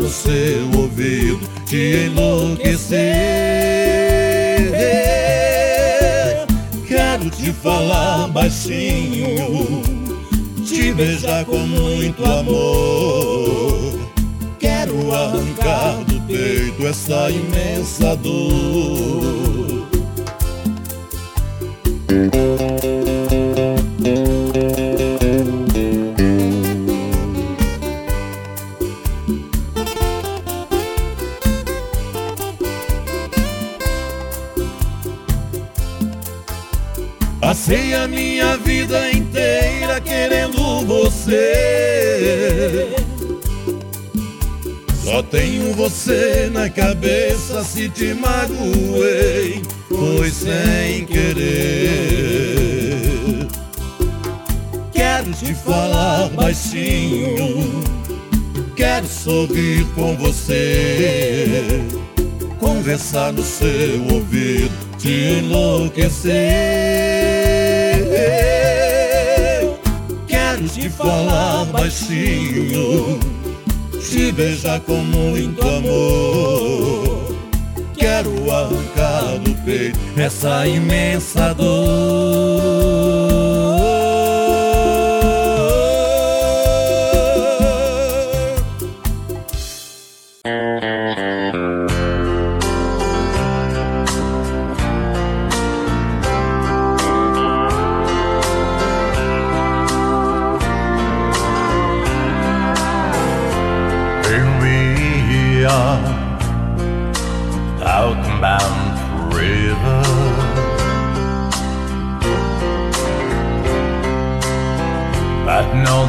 no seu ouvido, te enlouquecer. Quero te falar baixinho, te beijar com muito amor. Quero arrancar do peito essa imensa dor. Te falar baixinho, quero sorrir com você, conversar no seu ouvido, te enlouquecer. Quero te falar baixinho, te beijar com muito amor. Quero arrancar do peito essa imensa dor.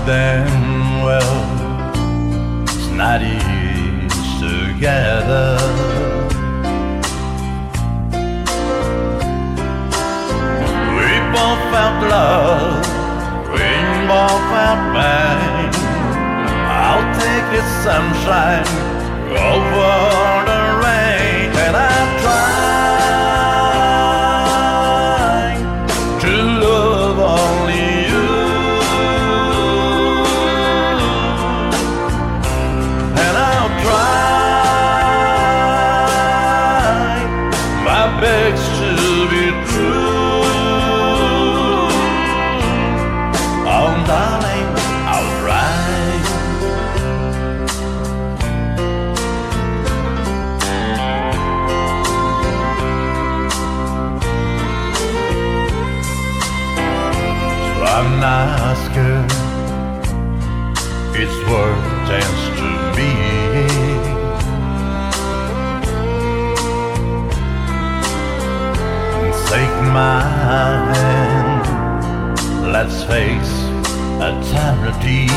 Damn well it's not easy to together. We both felt love, we both felt pain. I'll take the sunshine over masker. It's worth a dance to me. Take my hand, let's face eternity.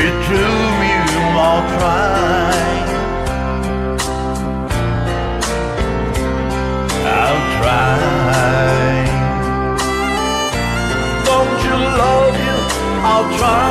Be true, you, I'll try. I'll try. Don't you love you? I'll try.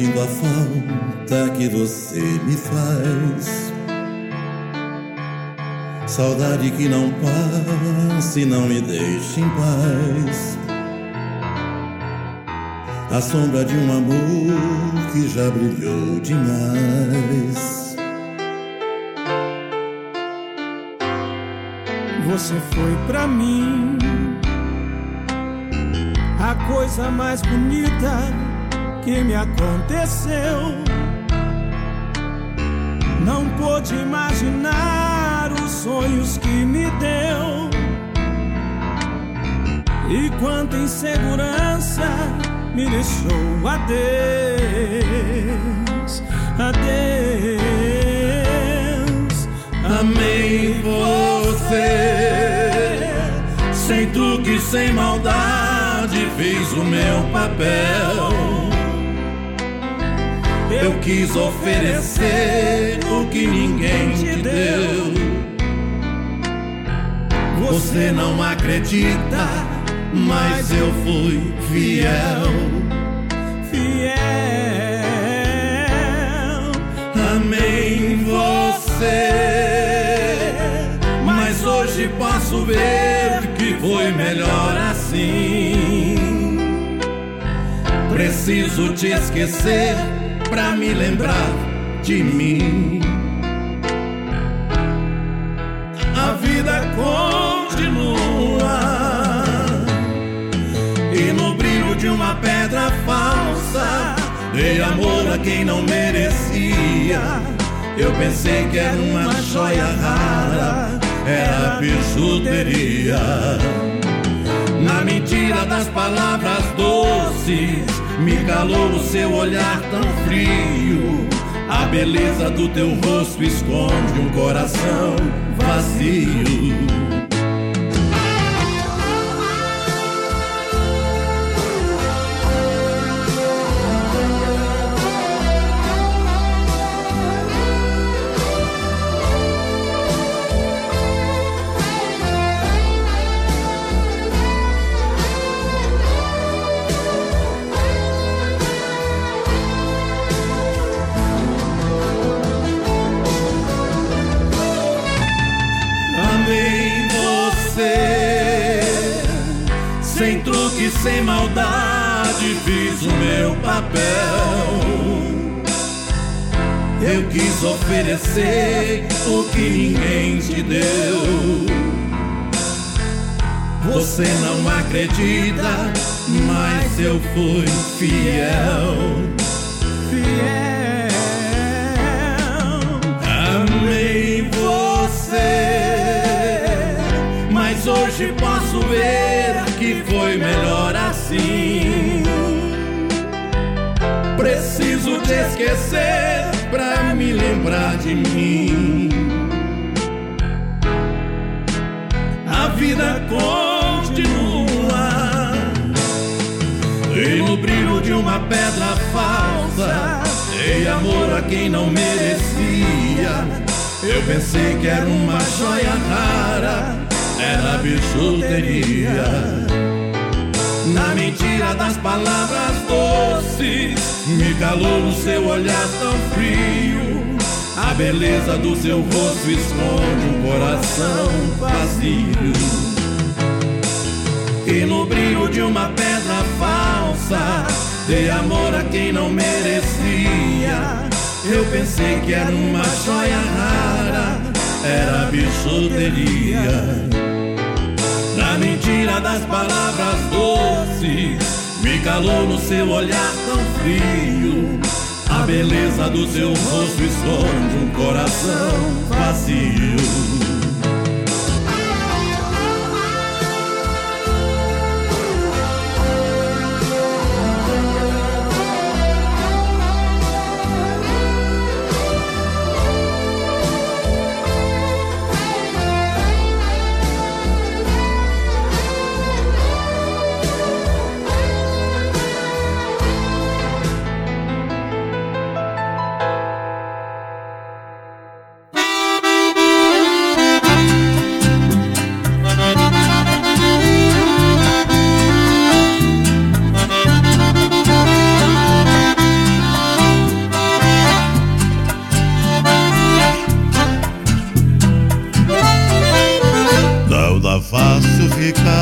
Sinto a falta que você me faz. Saudade que não passa e não me deixa em paz. A sombra de um amor que já brilhou demais. Você foi pra mim a coisa mais bonita que me aconteceu. Não pude imaginar os sonhos que me deu. E quanta insegurança me deixou. Adeus, adeus. Amei você, sem truque, sem maldade, fiz o meu papel. Eu quis oferecer o que ninguém te deu. Você não acredita, mas eu fui fiel. Fiel. Amei você, mas hoje posso ver que foi melhor assim. Preciso te esquecer pra me lembrar de mim. A vida continua e no brilho de uma pedra falsa dei amor a quem não merecia. Eu pensei que era uma joia rara, era bijuteria. Na mentira das palavras doces, me calou o seu olhar tão frio. A beleza do teu rosto esconde um coração vazio. Eu quis oferecer o que ninguém te deu. Você não acredita, mas eu fui fiel. Fiel. Amei você, mas hoje posso ver que foi melhor assim. Te esquecer pra me lembrar de mim. A vida continua e no brilho de uma pedra falsa dei amor a quem não merecia. Eu pensei que era uma joia rara, era bijuteria. Mentira das palavras doces, me calou o seu olhar tão frio. A beleza do seu rosto esconde um coração vazio. E no brilho de uma pedra falsa, dei amor a quem não merecia. Eu pensei que era uma joia rara, era bijuteria. Na mentira das palavras doces, me calou no seu olhar tão frio. A beleza do seu rosto esconde um coração vazio. Africa.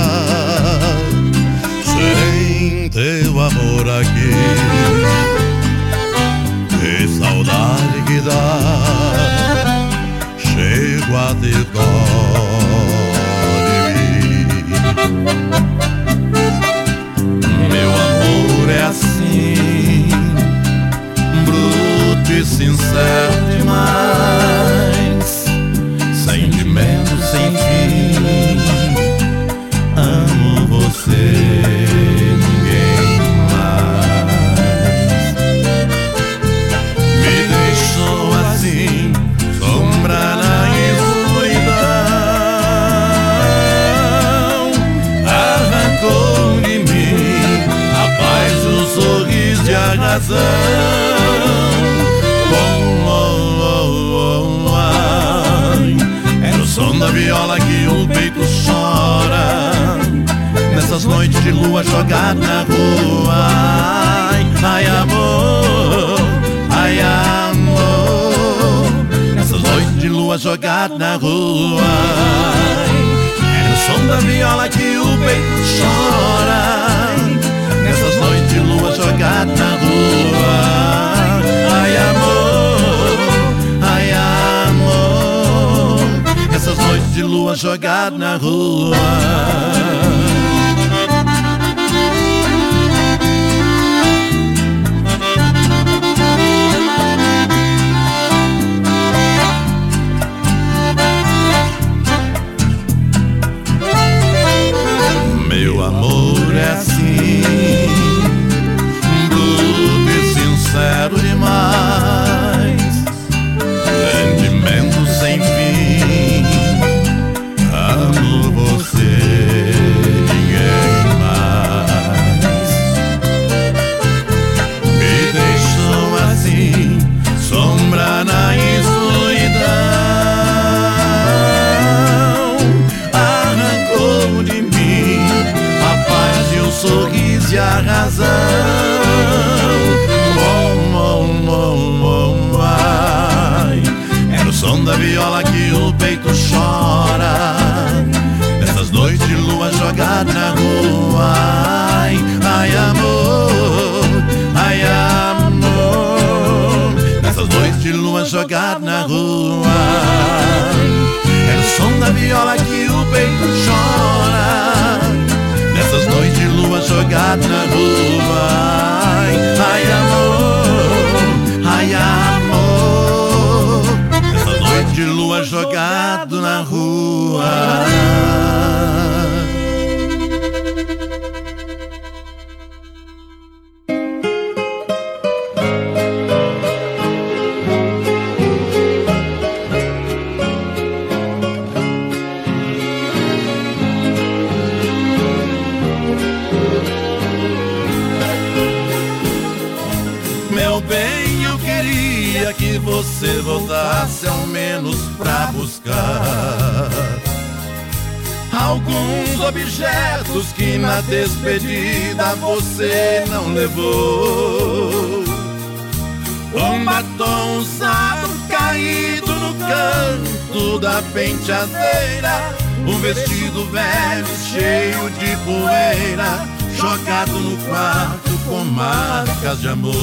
Marcas de amor.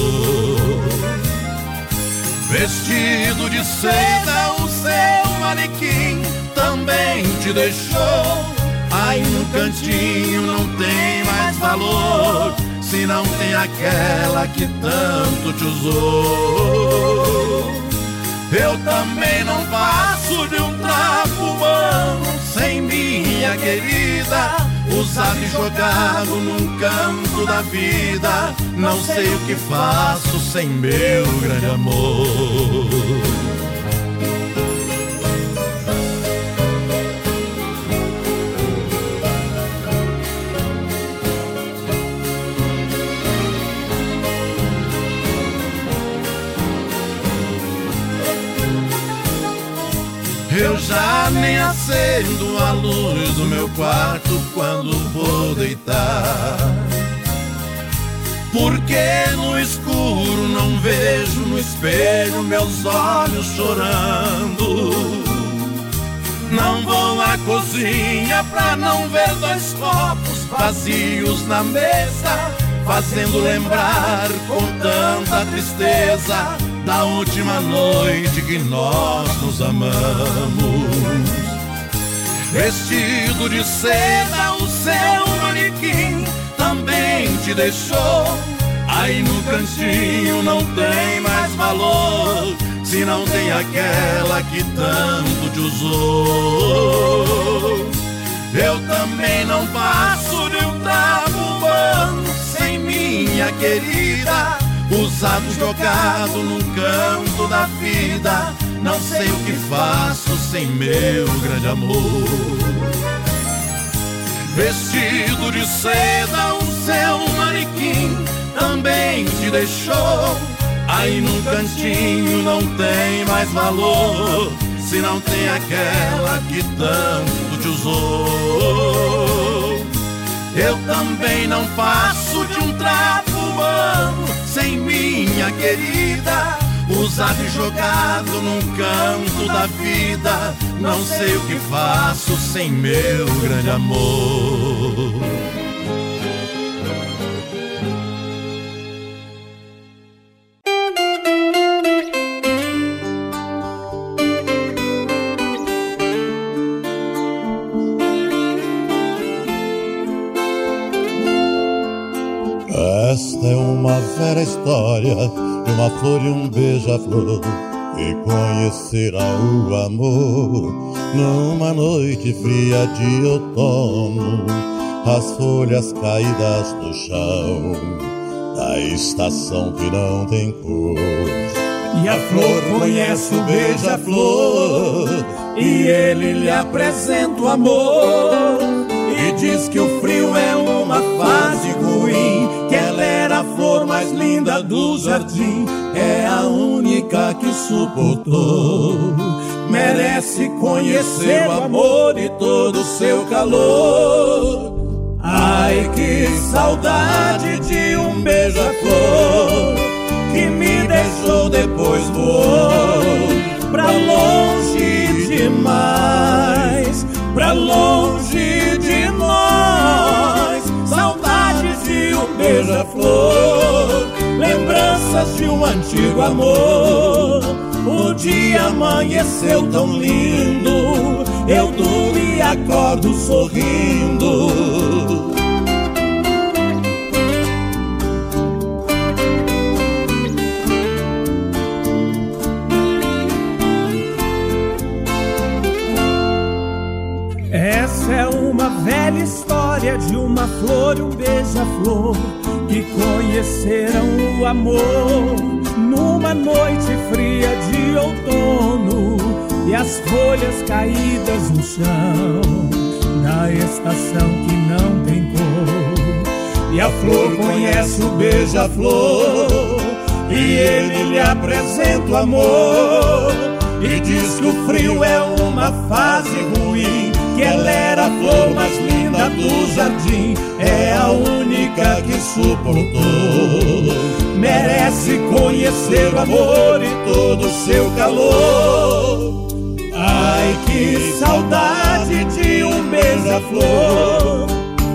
Vestido de seda, o seu manequim também te deixou. Aí no cantinho não tem mais valor, se não tem aquela que tanto te usou. Eu também não passo de um trapo humano sem minha querida. Usado e jogado num canto da vida. Não sei o que faço sem meu grande amor. Nem acendo a luz do meu quarto quando vou deitar. Porque no escuro não vejo no espelho meus olhos chorando. Não vou à cozinha pra não ver dois copos vazios na mesa, fazendo lembrar com tanta tristeza da última noite que nós nos amamos. Vestido de seda, o seu manequim também te deixou. Aí no cantinho não tem mais valor, se não tem aquela que tanto te usou. Eu também não passo de um trapo humano sem minha querida usado, jogado num canto da vida. Não sei o que faço sem meu grande amor. Vestido de seda, o seu manequim também te deixou. Aí no cantinho não tem mais valor, se não tem aquela que tanto te usou. Eu também não passo de um trapo humano sem minha querida, usado e jogado num canto da vida. Não sei o que faço sem meu grande amor. Esta é uma velha história de uma flor e um beija-flor que conheceram o amor numa noite fria de outono. As folhas caídas no chão da estação que não tem cor. E a flor conhece o beija-flor e ele lhe apresenta o amor e diz que o frio é uma fase ruim, a flor mais linda do jardim, é a única que suportou. Merece conhecer o amor e todo o seu calor. Ai, que saudade de um beija-flor que me deixou depois voou pra longe demais, pra longe beija-flor, lembranças de um antigo amor. O dia amanheceu tão lindo, eu durmo e acordo sorrindo. Flor e um beija-flor que conheceram o amor numa noite fria de outono e as folhas caídas no chão na estação que não tem cor. E a flor conhece o beija-flor e ele lhe apresenta o amor e diz que o frio é uma fase ruim que ela era a flor mais linda do jardim, é a única que suportou. Merece conhecer o amor e todo o seu calor. Ai, que saudade de um beija-flor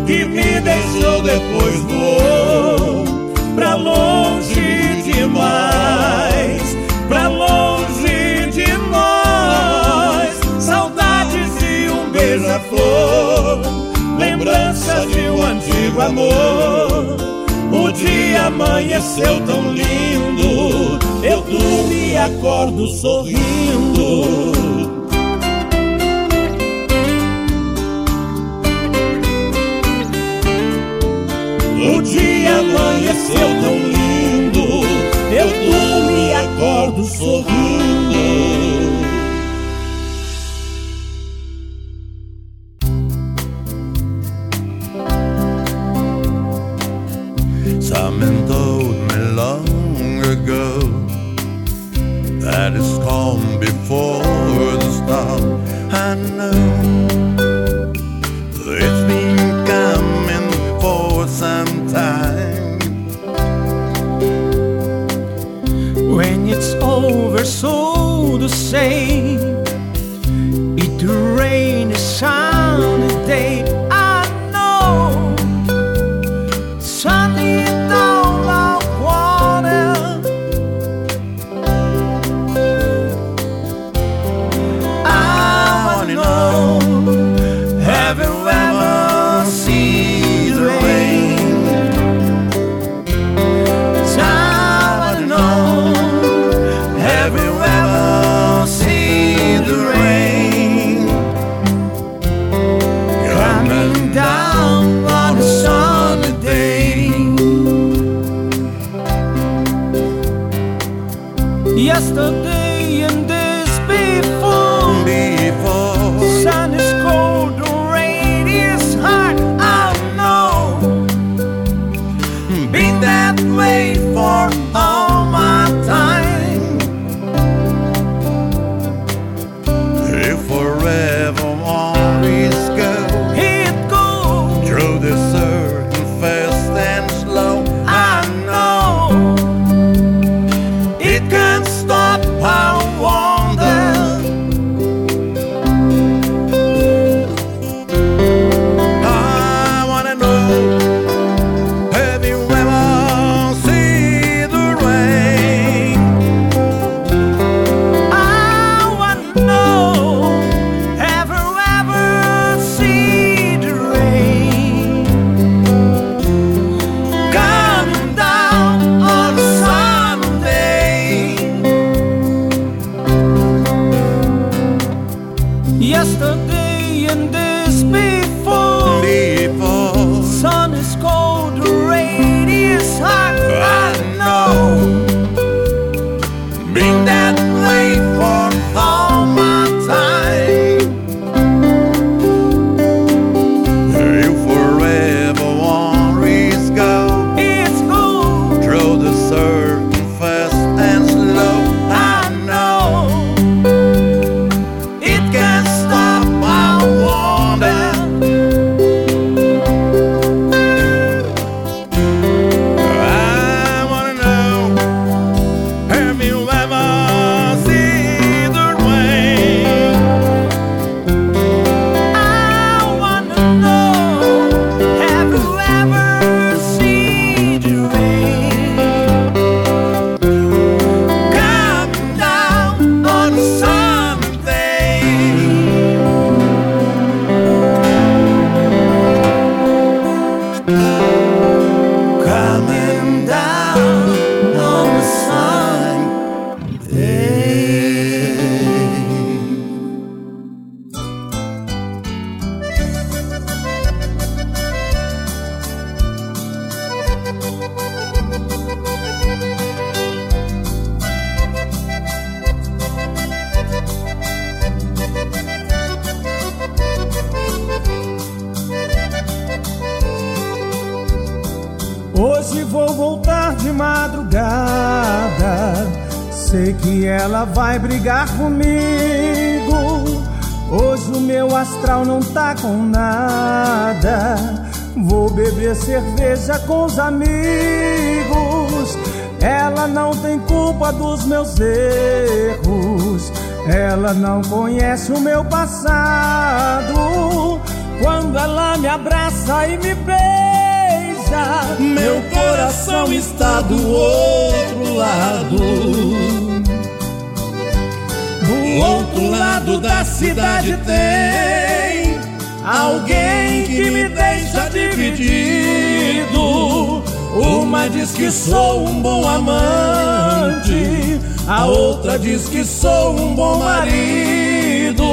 que me deixou depois voou pra longe demais, pra longe de nós. Saudades de um beija-flor lembranças de um antigo amor. O dia amanheceu tão lindo, eu durmo e acordo sorrindo. we're do the. the Ela não conhece o meu passado. Quando ela me abraça e me beija, meu coração está do outro lado. Do outro lado da cidade tem alguém que me deixa dividido. Uma diz que sou um bom amante, a outra diz que sou um bom marido.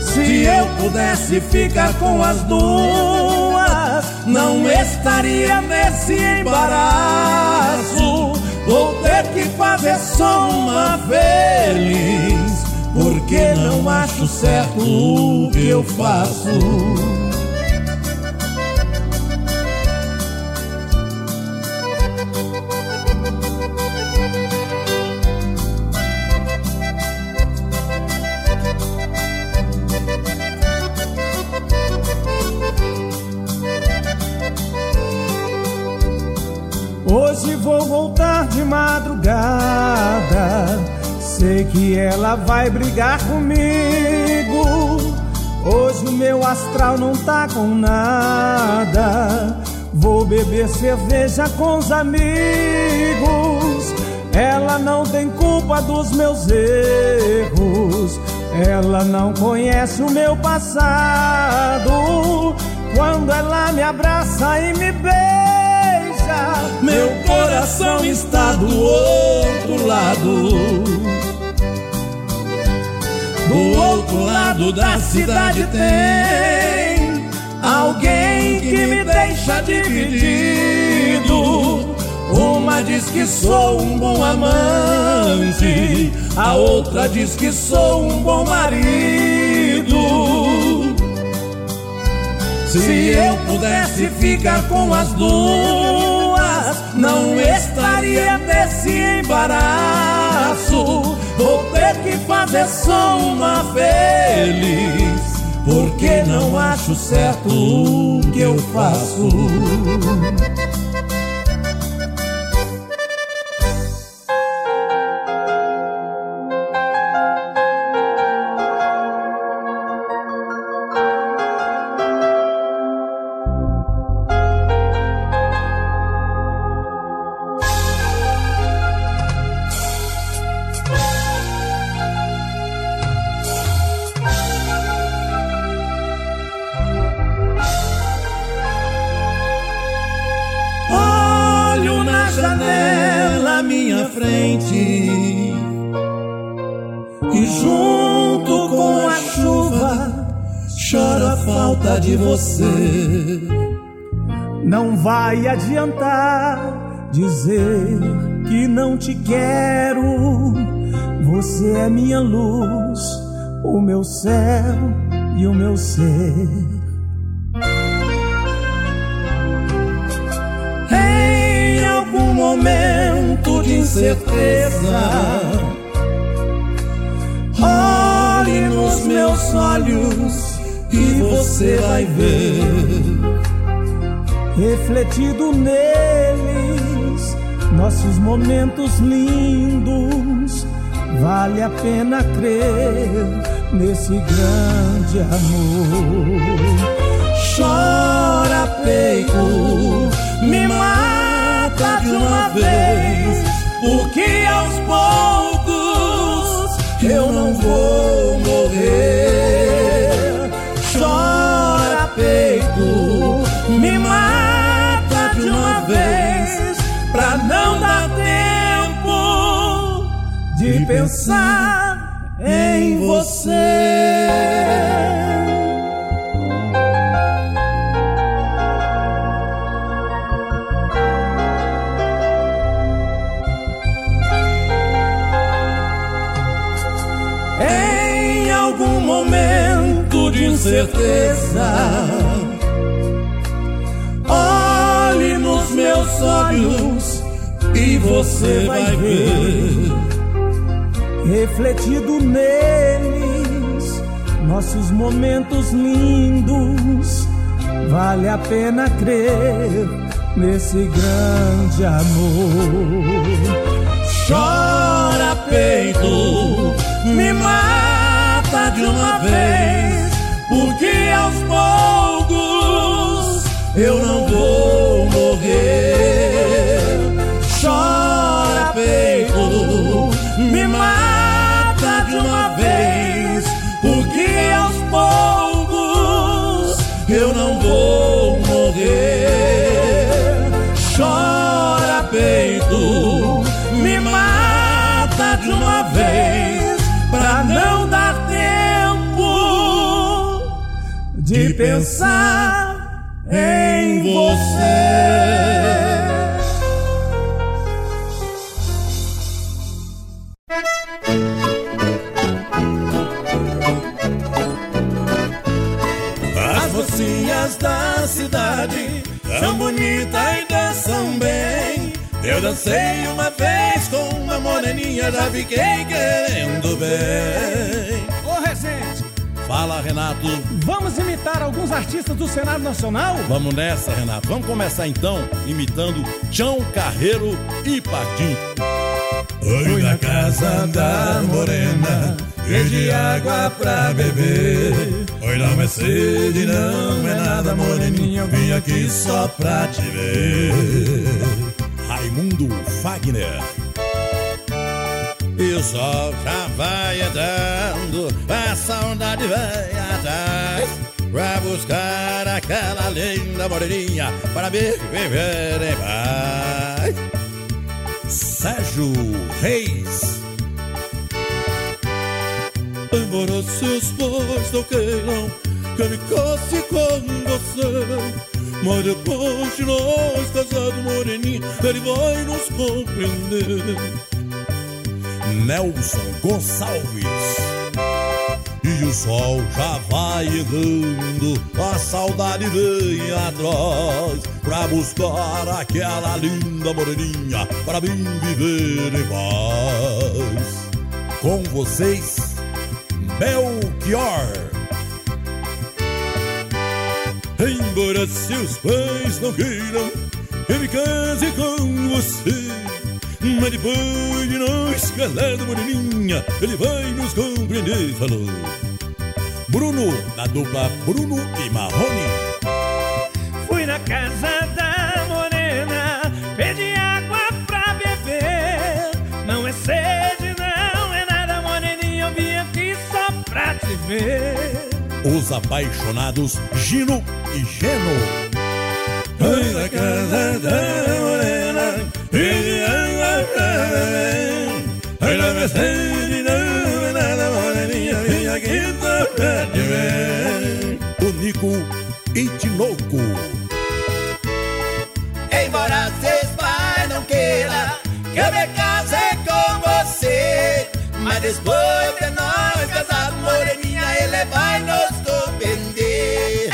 Se eu pudesse ficar com as duas, não estaria nesse embaraço. Vou ter que fazer só uma feliz, porque não acho certo o que eu faço. Vou voltar de madrugada. Sei que ela vai brigar comigo. Hoje o meu astral não tá com nada. Vou beber cerveja com os amigos. Ela não tem culpa dos meus erros. Ela não conhece o meu passado. Quando ela me abraça e me beija meu coração está do outro lado. Do outro lado da cidade tem alguém que me deixa dividido. Uma diz que sou um bom amante, a outra diz que sou um bom marido. Se eu pudesse ficar com as duas não estaria nesse embaraço. Vou ter que fazer só uma feliz, porque não acho certo o que eu faço. Ser. Em algum momento de incerteza, olhe nos meus olhos e você vai ver refletido neles nossos momentos lindos. Vale a pena crer nesse grande amor. Chora, peito, me mata de uma vez, porque aos poucos eu não vou morrer. Chora, peito, me mata vez, pra não dar tempo de pensar você. Em algum momento de incerteza meus olhos e você vai ver. Refletido neles, nossos momentos lindos. Vale a pena crer nesse grande amor. Chora peito, me mata de uma vez, porque aos poucos eu não vou morrer. Chora peito, me mata poucos eu não vou morrer. Chora peito, me mata de uma vez, pra não dar tempo de pensar em você. As mocinhas da cidade são bonitas e dançam bem. Eu dancei uma vez com uma moreninha, já fiquei querendo bem. Ô Rezende, Fala, Renato. vamos imitar alguns artistas do cenário nacional? Vamos nessa, Renato. Vamos começar então imitando Chão Carreiro e Patim. Fui na casa da morena, de água pra beber. Oi, não é sede, não é nada, moreninha. Eu vim aqui só pra te ver. Raimundo Fagner. E o sol já vai entrando, a saudade vai atrás. Pra buscar aquela linda moreninha para me viver em paz. Sérgio Reis. Embora seus pais não queiram que me case com você, mas depois de nós casados, moreninha, ele vai nos compreender. Nelson Gonçalves. E o sol já vai errando, a saudade vem atrás Pra buscar aquela linda moreninha Para mim viver em paz. Com vocês, Belchior Embora seus pais não queiram que me case com você Mas depois de nós casado, moreninha Ele vai nos compreender, falou Bruno, da dupla Bruno e Marrone Fui na casa da morena, pedi água pra beber. Não é sede, não é nada, moreninha, eu vim aqui só pra te ver. Os apaixonados Gino e Geno Fui na casa da morena Pedi água O Nico e Tinoco Embora seus pais não queiram que eu me case com você, mas depois de nós casados, moreninha, ele vai nos compreender.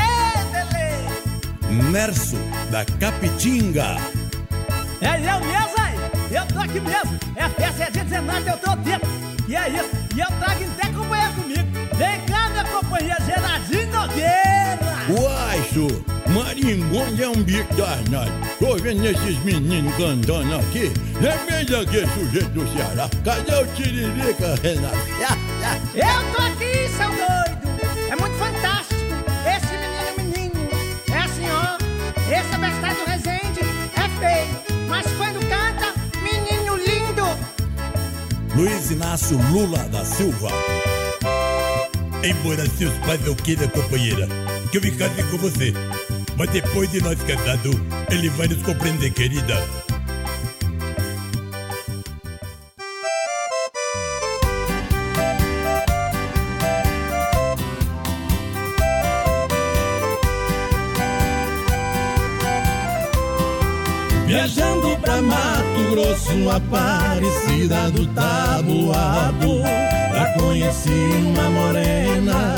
Nerso da Capitinga aqui mesmo. É festa, é dia 19, eu tô dentro. E é isso, e eu trago até companhia comigo. Vem cá, minha companhia Geradinho Nogueira. Uai, senhor, Maringonha é um bico danado. Tô vendo esses meninos cantando aqui. Lembrei daquele sujeito do Ceará. Cadê o Tiririca, Renato? Eu tô aqui, seu Luiz Inácio Lula da Silva. Embora seus pais não queiram, companheira, que eu me case com você. Mas depois de nós casados, ele vai nos compreender, querida. Grosso, Aparecida do Tabuado. Lá conheci uma morena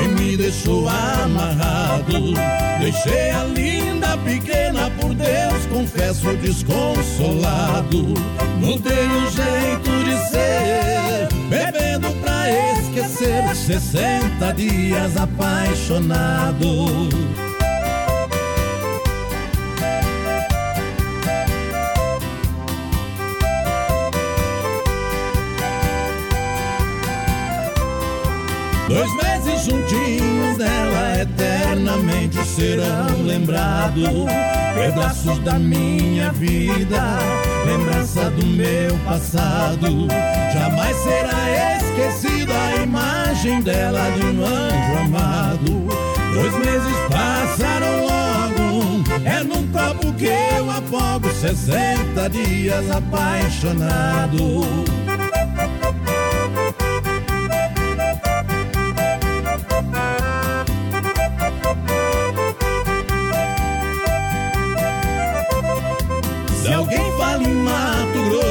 e me deixou amarrado. Deixei a linda pequena, por Deus, confesso desconsolado. Mudei o jeito de ser, bebendo pra esquecer. 60 dias apaixonado. Dois meses juntinhos dela eternamente serão lembrados. Pedaços da minha vida, lembrança do meu passado. Jamais será esquecida a imagem dela de um anjo amado. Dois meses passaram logo, é num copo que eu afogo 60 dias apaixonado.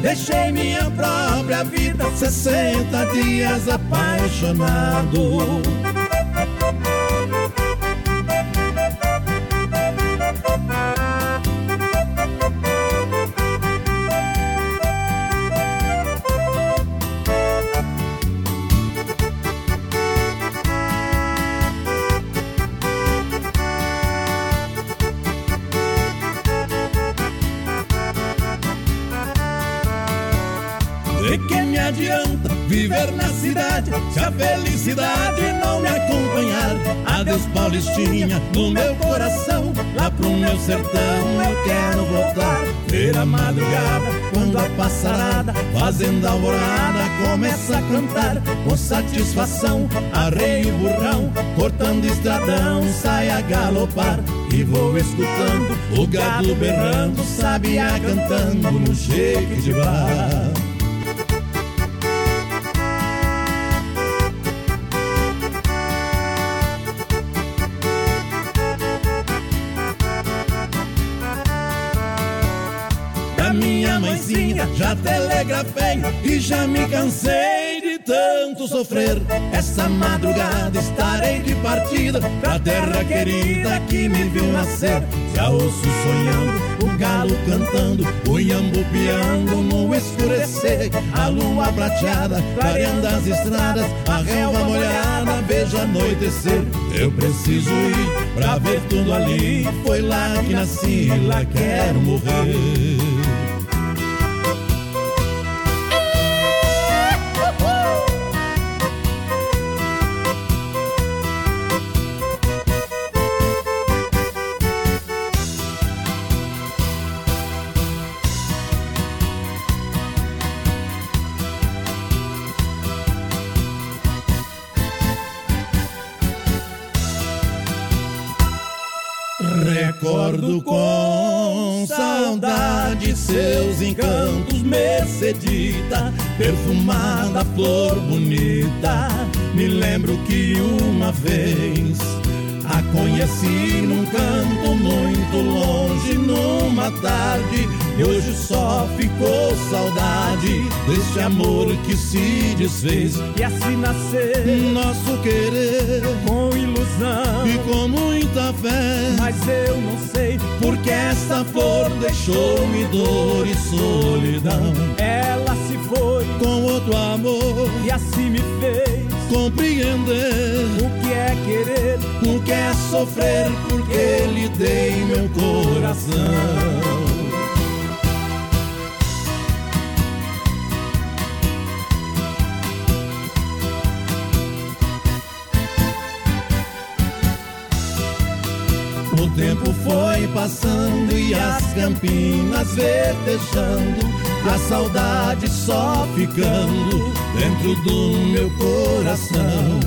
deixei minha própria vida, 60 dias apaixonado. Felicidade não me acompanhar? Adeus, Paulistinha, no meu coração, lá pro meu sertão eu quero voltar. Ver a madrugada, quando a passarada, fazendo alvorada, começa a cantar com satisfação. Arreio burrão, cortando estradão, sai a galopar. E vou escutando o gado berrando, sabiá cantando no shake de bar. Já telegrafei e já me cansei de tanto sofrer. Essa madrugada estarei de partida Pra terra querida que me viu nascer. Já ouço sonhando, o galo cantando O iambu piando no escurecer. A lua prateada, clareando as estradas A relva molhada, vejo anoitecer. Eu preciso ir pra ver tudo ali Foi lá que nasci, lá quero morrer perfumada flor bonita. Me lembro que uma vez conheci num canto muito longe, numa tarde, e hoje só ficou saudade deste amor que se desfez. E assim nascer Nosso querer com ilusão. e com muita fé. Mas eu não sei Porque esta flor deixou-me dor e solidão. Ela se foi Com outro amor, e assim me fez compreender o que é querer. o que é sofrer, porque lhe dei meu coração. O tempo foi passando e as campinas verdejando, a saudade só ficando dentro do meu coração.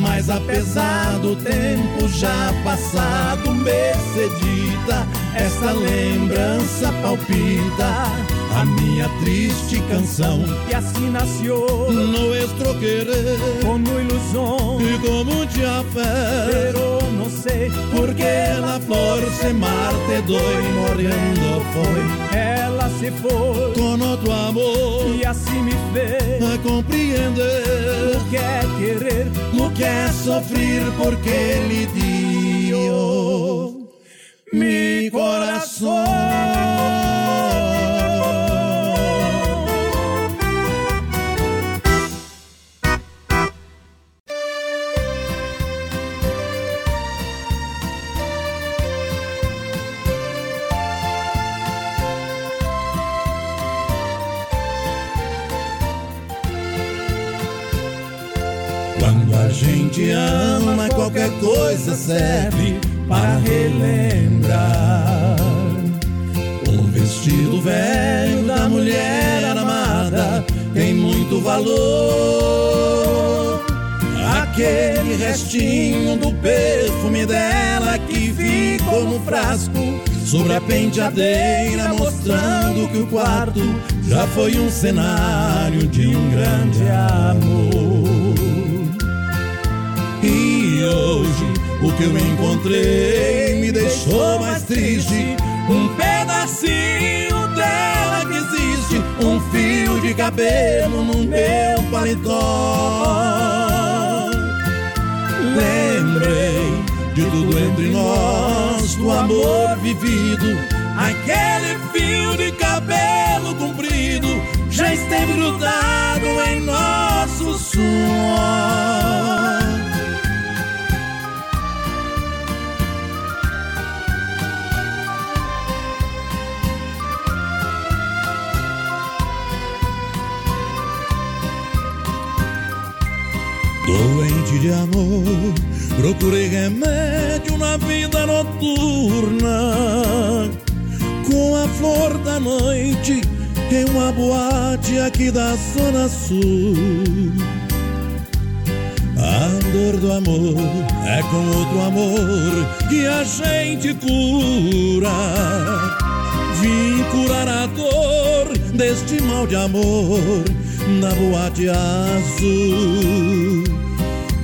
Mas apesar do tempo já passado, Mercedita, esta lembrança palpita a minha triste canção. E assim nasceu No estroquerer como ilusão. e com muita fé. Pero não sei Porque la flor se marte doy morrendo foi ela se foi com outro amor e assim me fez a compreender o que é querer. o que é sofrer porque lhe di mi corazón. Gente ama, qualquer coisa serve para relembrar. O vestido velho da mulher amada tem muito valor. Aquele restinho do perfume dela que ficou no frasco sobre a penteadeira, mostrando que o quarto já foi um cenário de um grande amor. Hoje o que eu encontrei me deixou mais triste. Um pedacinho dela que existe, um fio de cabelo no meu paletó. Lembrei de tudo entre nós, do amor vivido. Aquele fio de cabelo comprido já esteve grudado em nosso suor. Doente de amor, procurei remédio na vida noturna. Com a flor da noite em uma boate aqui da Zona Sul. A dor do amor é com outro amor que a gente cura. Vim curar a dor deste mal de amor na boate azul.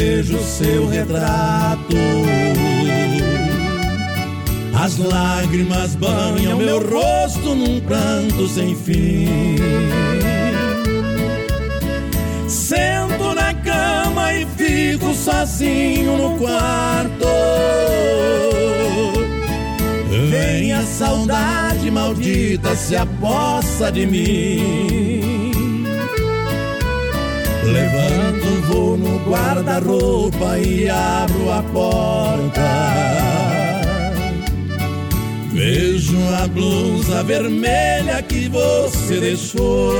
Vejo seu retrato. As lágrimas banham meu rosto num pranto sem fim. Sento na cama e fico sozinho no quarto. Vem a saudade maldita se apossa de mim Levanto voo no guarda-roupa e abro a porta. Vejo a blusa vermelha que você deixou.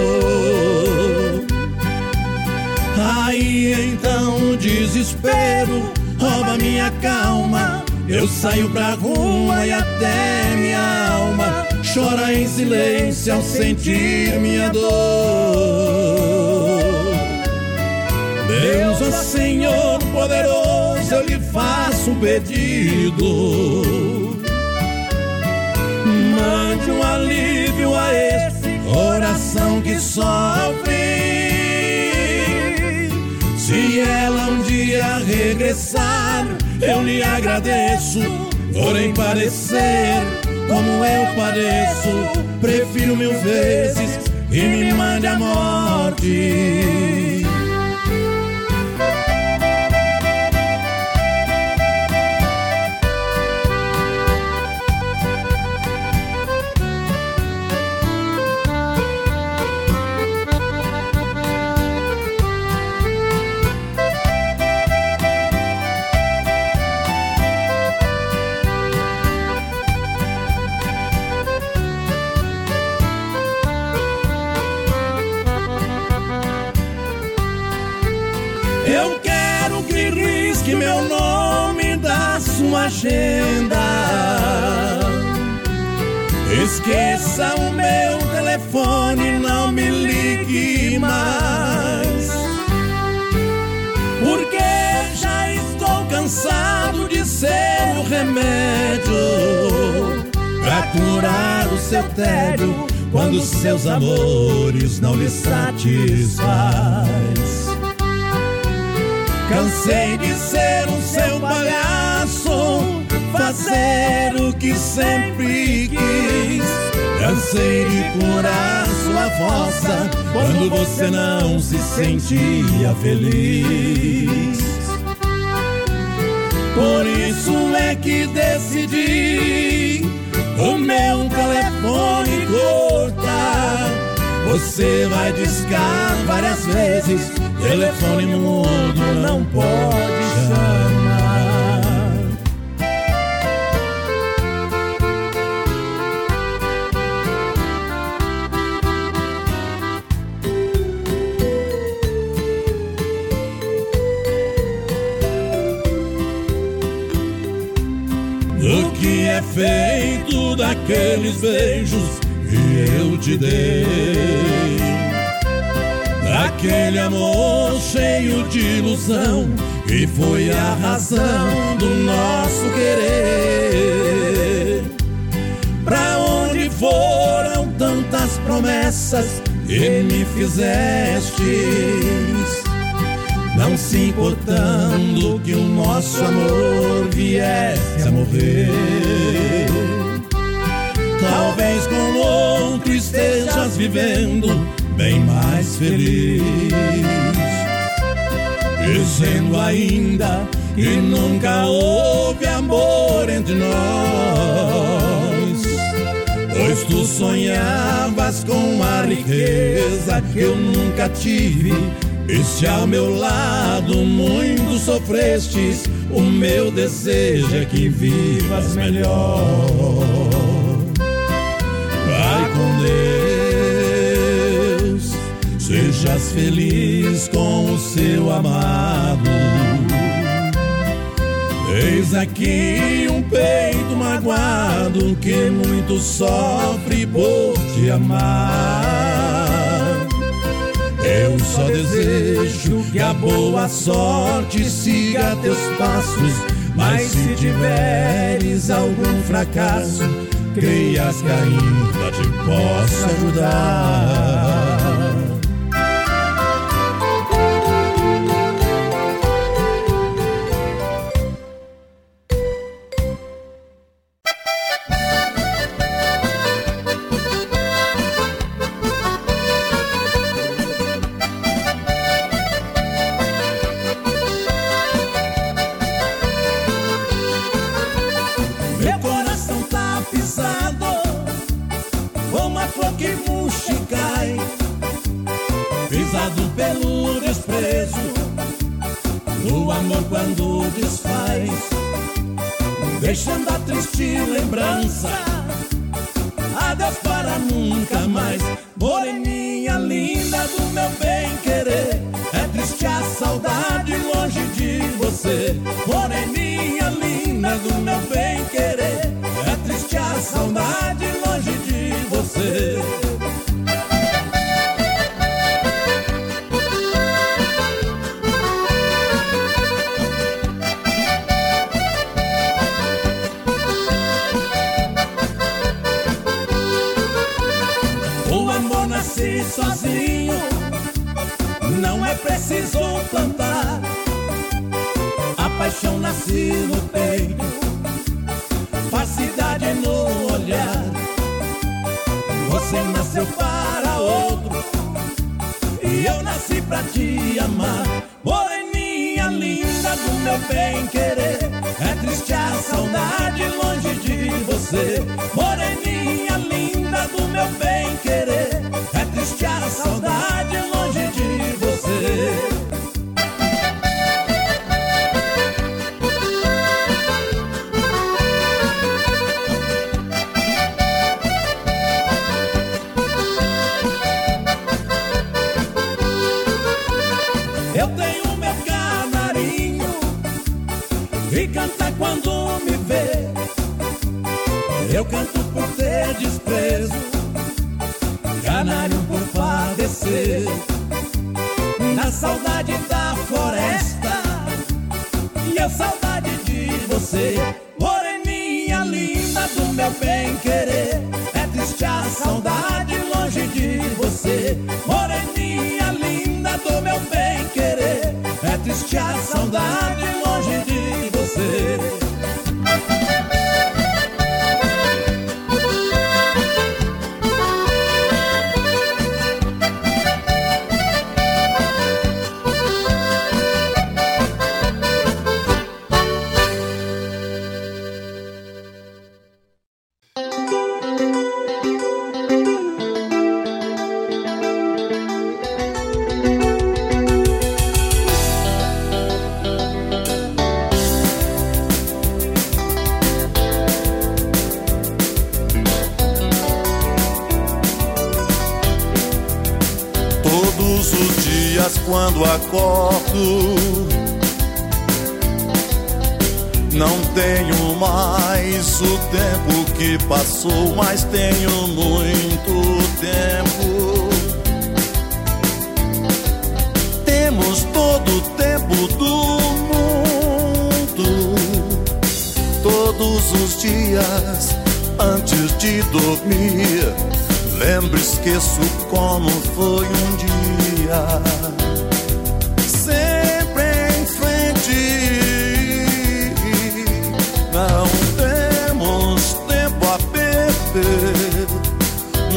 Aí então o desespero rouba minha calma. Eu saio pra rua e até minha alma chora em silêncio ao sentir minha dor. Deus, ó Senhor poderoso, eu lhe faço um pedido. Mande um alívio a esse coração que sofre. Se ela um dia regressar, eu lhe agradeço por parecer como eu pareço. Prefiro mil vezes que me mande a morte. Esqueça o meu telefone, não me ligue mais. Porque já estou cansado de ser o remédio pra curar o seu tédio quando seus amores não lhe satisfaz. Cansei de ser um seu palhaço, fazer o que sempre quis. Cansei de curar sua força quando você não se sentia feliz. Por isso é que decidi o meu telefone cortar. Você vai discar várias vezes, telefone mudo não pode chamar. Feito daqueles beijos que eu te dei? Daquele amor cheio de ilusão que foi a razão do nosso querer. Pra onde foram tantas promessas que me fizestes? Não se importando que o nosso amor viesse a morrer. Talvez com outro estejas vivendo bem mais feliz. Dizendo ainda que nunca houve amor entre nós. Pois tu sonhavas com a riqueza que eu nunca tive. E se ao meu lado muito sofrestes, o meu desejo é que vivas melhor. Com Deus, sejas feliz com o seu amado. Eis aqui um peito magoado que muito sofre por te amar. Eu só desejo que a boa sorte siga teus passos. Mas se tiveres algum fracasso, creias que ainda te posso ajudar.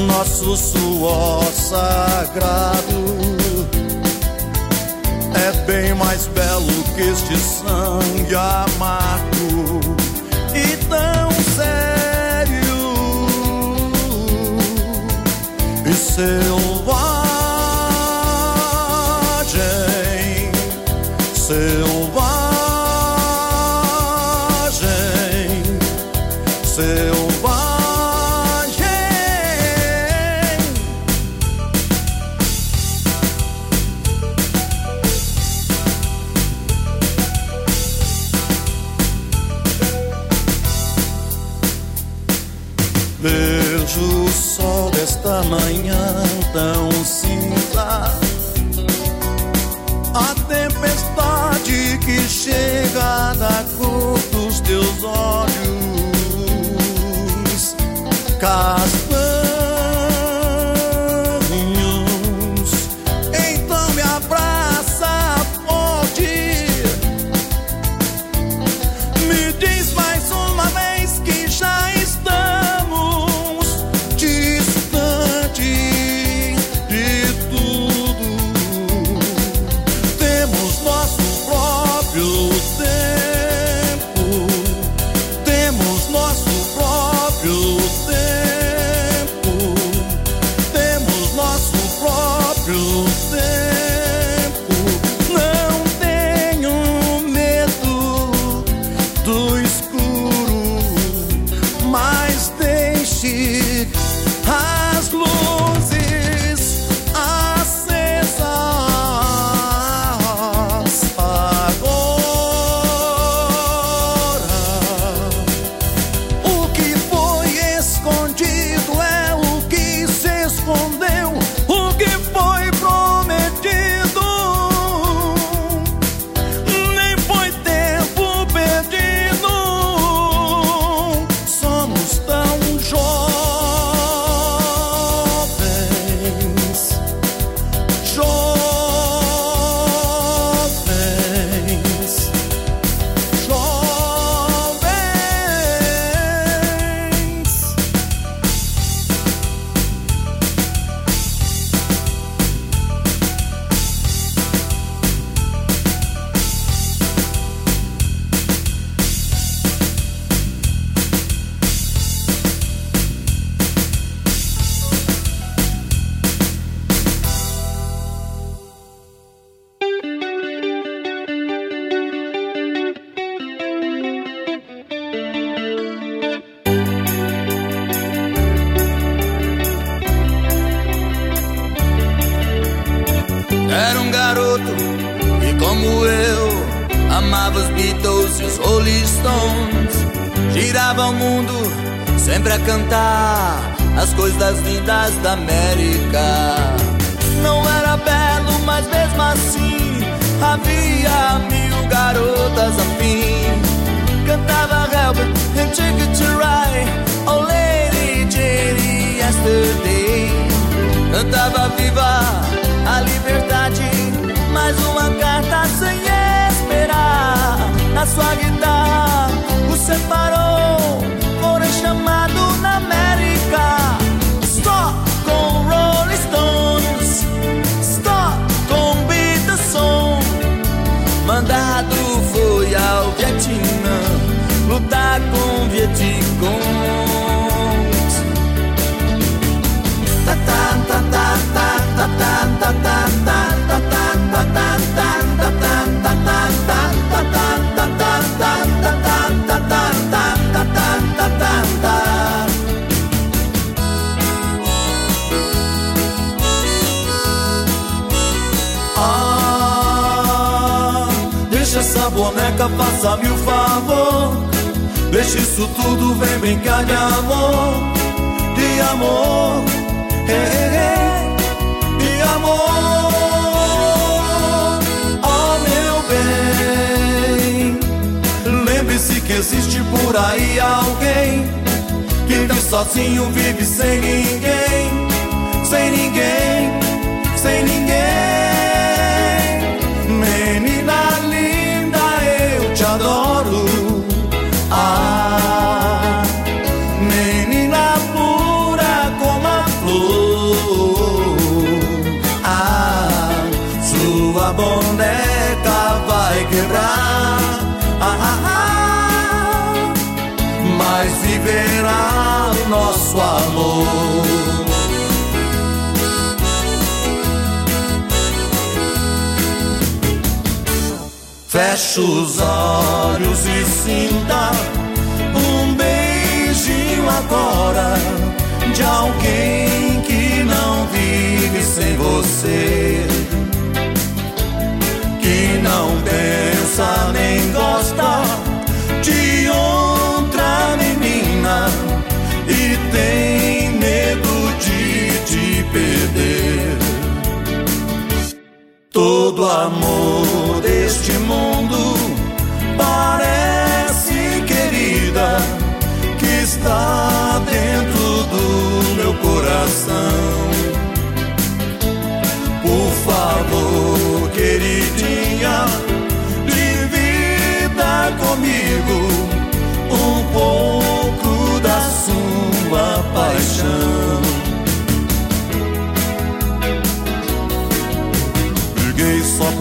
nosso suor sagrado. É bem mais belo que este sangue amargo e tão sério. E seu com Vietcong. Ta ta ta ta ta ta ta ta ta ta ta ta ta ta boneca, faça-me o favor. Deixa isso tudo, vem brincar de amor. De amor, hey, hey, hey, de amor. Oh, meu bem. Lembre-se que existe por aí alguém que vive sozinho, vive sem ninguém. Sem ninguém, sem ninguém. Ah, ah, ah, mas viverá o nosso amor. Feche os olhos e sinta um beijinho agora de alguém que não vive sem você, não pensa nem gosta de outra menina e tem medo de te perder. Todo amor deste mundo parece, querida, que está dentro do meu coração.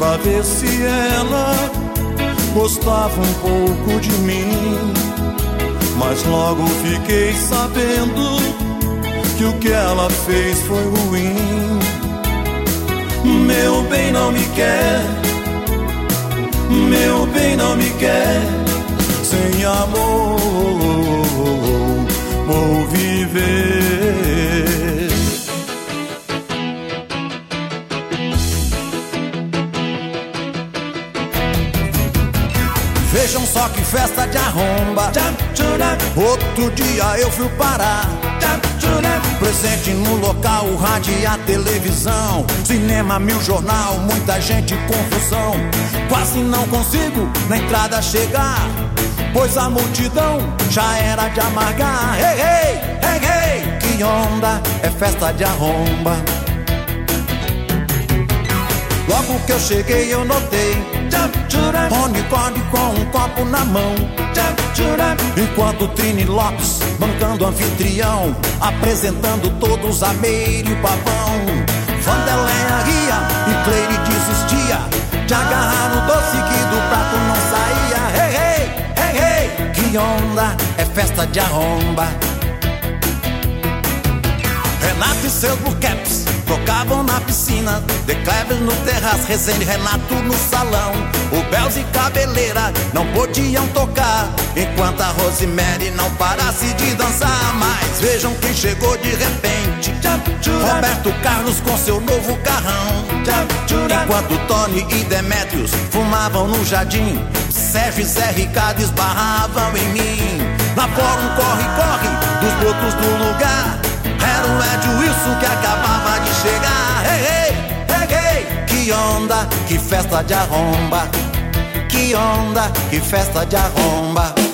Pra ver se ela gostava um pouco de mim. Mas logo fiquei sabendo que o que ela fez foi ruim. Meu bem não me quer, meu bem não me quer. Sem amor vou viver. Só que festa de arromba. Outro dia eu fui parar. Presente no local, o rádio e a televisão. Cinema, mil jornal, muita gente, confusão. Quase não consigo na entrada chegar. Pois a multidão já era de amargar. Hey, hey, hey, hey, que onda, é festa de arromba. Logo que eu cheguei eu notei Rony Corde com um copo na mão. Enquanto Trini Lopes bancando anfitrião Apresentando todos a Meire e o Pavão. Vandeléia ria e Cleire desistia De agarrar no doce que do prato não saía. Hey, hey, hey, hey. Que onda, é festa de arromba. Renato e seus caps tocavam na piscina De Cleves no terraço, Rezende Renato no salão. O Belz e Cabeleira não podiam tocar Enquanto a Rosemary não parasse de dançar. Mas vejam quem chegou de repente. Roberto Carlos com seu novo carrão. Enquanto Tony e Demetrios fumavam no jardim Sérgio e Zé Ricardo esbarravam em mim. Na fórum corre-corre dos brotos do lugar era o Ed Wilson que acabava de chegar. Hey, hey, hey. Que onda, que festa de arromba. Que onda, que festa de arromba.